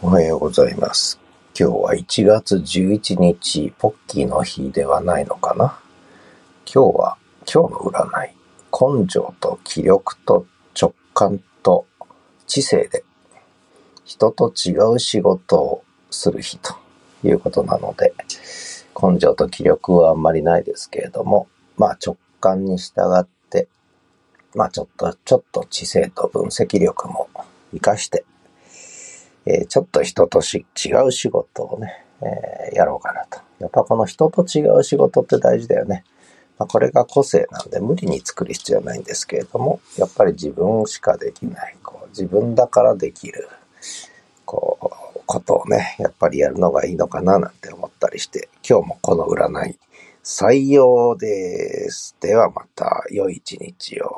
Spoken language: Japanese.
おはようございます。今日は1月11日、ポッキーの日ではないのかな？今日は、今日の占い、根性と気力と直感と知性で、人と違う仕事をする日ということなので、根性と気力はあんまりないですけれども、まあ直感に従って、まあちょっと、ちょっと知性と分析力も活かして、えーちょっと人とし違う仕事をね、えーやろうかなと。やっぱこの人と違う仕事って大事だよね。まあ、これが個性なんで無理に作る必要はないんですけれども、やっぱり自分しかできない、こう自分だからできる、こう、ことをね、やっぱりやるのがいいのかななんて思ったりして、今日もこの占い採用です。ではまた良い一日を。